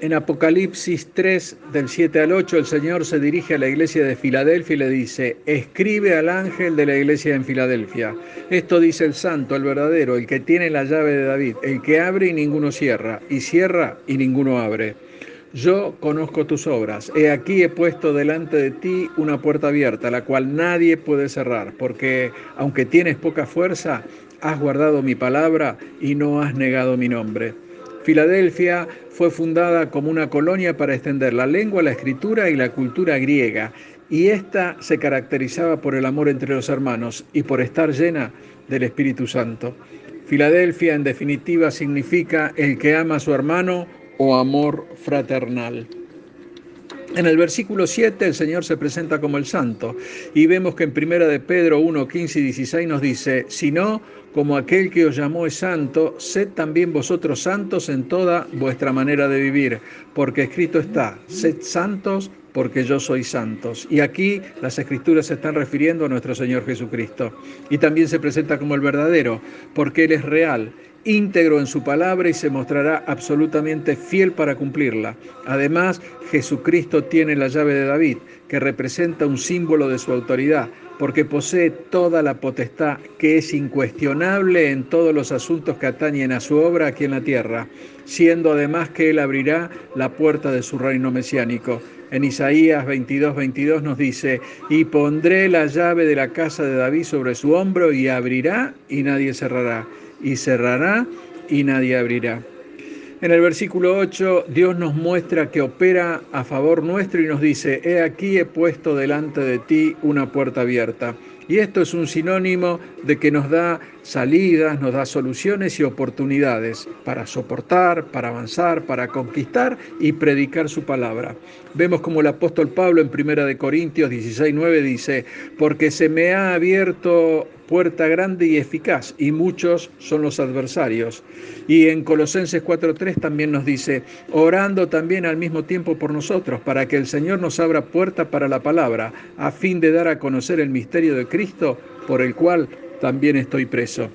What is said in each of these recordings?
En Apocalipsis 3, del 7 al 8, el Señor se dirige a la iglesia de Filadelfia y le dice, escribe al ángel de la iglesia en Filadelfia. Esto dice el santo, el verdadero, el que tiene la llave de David, el que abre y ninguno cierra, y cierra y ninguno abre. Yo conozco tus obras. He aquí he puesto delante de ti una puerta abierta, la cual nadie puede cerrar, porque aunque tienes poca fuerza, has guardado mi palabra y no has negado mi nombre. Filadelfia fue fundada como una colonia para extender la lengua, la escritura y la cultura griega, y esta se caracterizaba por el amor entre los hermanos y por estar llena del Espíritu Santo. Filadelfia, en definitiva, significa el que ama a su hermano o amor fraternal. En el versículo 7 el Señor se presenta como el santo y vemos que en primera de Pedro 1, 15 y 16 nos dice, si no, como aquel que os llamó es santo, sed también vosotros santos en toda vuestra manera de vivir, porque escrito está, sed santos porque yo soy santos. Y aquí las escrituras se están refiriendo a nuestro Señor Jesucristo. Y también se presenta como el verdadero, porque Él es real íntegro en su palabra y se mostrará absolutamente fiel para cumplirla. Además, Jesucristo tiene la llave de David, que representa un símbolo de su autoridad, porque posee toda la potestad que es incuestionable en todos los asuntos que atañen a su obra aquí en la tierra, siendo además que Él abrirá la puerta de su reino mesiánico. En Isaías 22, 22 nos dice, y pondré la llave de la casa de David sobre su hombro y abrirá y nadie cerrará y cerrará y nadie abrirá. En el versículo 8 Dios nos muestra que opera a favor nuestro y nos dice, he aquí he puesto delante de ti una puerta abierta. Y esto es un sinónimo de que nos da salidas, nos da soluciones y oportunidades para soportar, para avanzar, para conquistar y predicar su palabra. Vemos como el apóstol Pablo en 1 Corintios 16:9 dice, porque se me ha abierto puerta grande y eficaz, y muchos son los adversarios. Y en Colosenses 4.3 también nos dice, orando también al mismo tiempo por nosotros, para que el Señor nos abra puerta para la palabra, a fin de dar a conocer el misterio de Cristo, por el cual también estoy preso.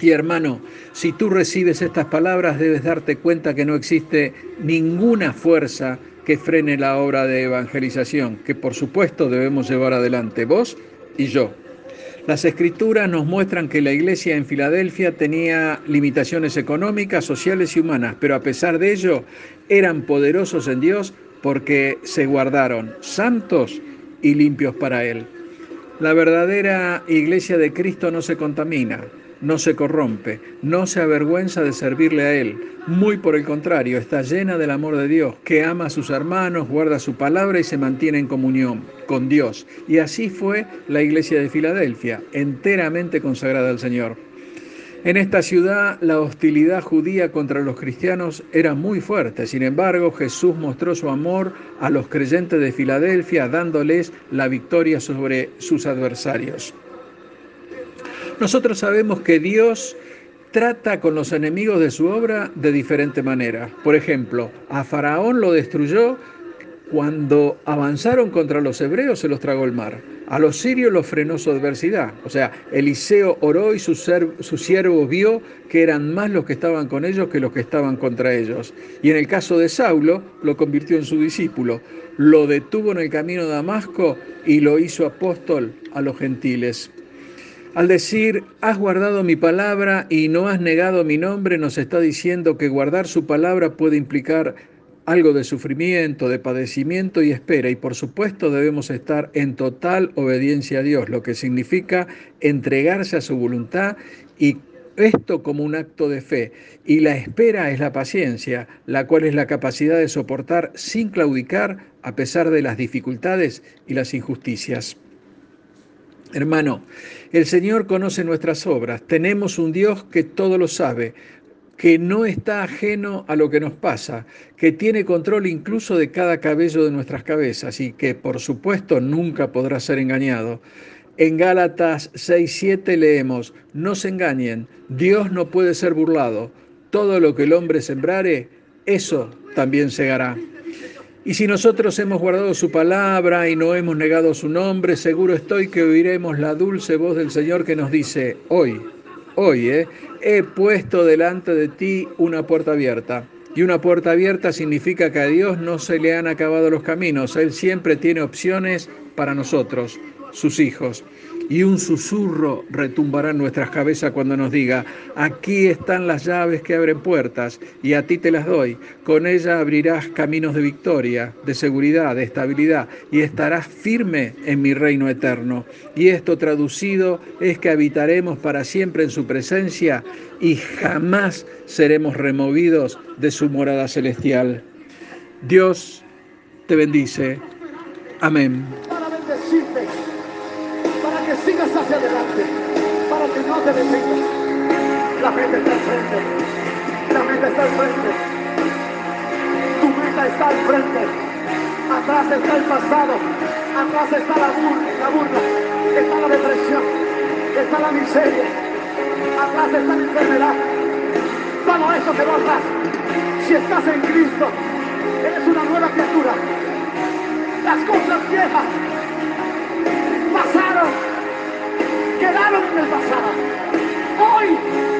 Y hermano, si tú recibes estas palabras, debes darte cuenta que no existe ninguna fuerza que frene la obra de evangelización, que por supuesto debemos llevar adelante vos y yo. Las escrituras nos muestran que la iglesia en Filadelfia tenía limitaciones económicas, sociales y humanas, pero a pesar de ello eran poderosos en Dios porque se guardaron santos y limpios para Él. La verdadera iglesia de Cristo no se contamina, no se corrompe, no se avergüenza de servirle a Él. Muy por el contrario, está llena del amor de Dios, que ama a sus hermanos, guarda su palabra y se mantiene en comunión con Dios. Y así fue la iglesia de Filadelfia, enteramente consagrada al Señor. En esta ciudad la hostilidad judía contra los cristianos era muy fuerte, sin embargo Jesús mostró su amor a los creyentes de Filadelfia dándoles la victoria sobre sus adversarios. Nosotros sabemos que Dios trata con los enemigos de su obra de diferente manera. Por ejemplo, a Faraón lo destruyó cuando avanzaron contra los hebreos, se los tragó el mar. A los sirios los frenó su adversidad. O sea, Eliseo oró y su, siervo vio que eran más los que estaban con ellos que los que estaban contra ellos. Y en el caso de Saulo, lo convirtió en su discípulo. Lo detuvo en el camino de Damasco y lo hizo apóstol a los gentiles. Al decir, has guardado mi palabra y no has negado mi nombre, nos está diciendo que guardar su palabra puede implicar algo de sufrimiento, de padecimiento y espera. Y por supuesto debemos estar en total obediencia a Dios, lo que significa entregarse a su voluntad y esto como un acto de fe. Y la espera es la paciencia, la cual es la capacidad de soportar sin claudicar a pesar de las dificultades y las injusticias. Hermano, el Señor conoce nuestras obras. Tenemos un Dios que todo lo sabe. Que no está ajeno a lo que nos pasa, que tiene control incluso de cada cabello de nuestras cabezas y que por supuesto nunca podrá ser engañado. En Gálatas 6:7 leemos, no se engañen, Dios no puede ser burlado, todo lo que el hombre sembrare, eso también segará. Y si nosotros hemos guardado su palabra y no hemos negado su nombre, seguro estoy que oiremos la dulce voz del Señor que nos dice, hoy, hoy, eh, he puesto delante de ti una puerta abierta. Y una puerta abierta significa que a Dios no se le han acabado los caminos. Él siempre tiene opciones para nosotros, sus hijos y un susurro retumbará en nuestras cabezas cuando nos diga, aquí están las llaves que abren puertas y a ti te las doy. Con ella abrirás caminos de victoria, de seguridad, de estabilidad y estarás firme en mi reino eterno. Y esto traducido es que habitaremos para siempre en su presencia y jamás seremos removidos de su morada celestial. Dios te bendice. Amén sigas hacia adelante, para que no te detengas. La meta está al frente, la meta está al frente, tu meta está al frente, atrás está el pasado, atrás está la burla, la burla, está la depresión, está la miseria, atrás está la enfermedad, todo eso quedó atrás. Si estás en Cristo, eres una nueva criatura. Las cosas viejas pasaron quedaron en el pasado. Hoy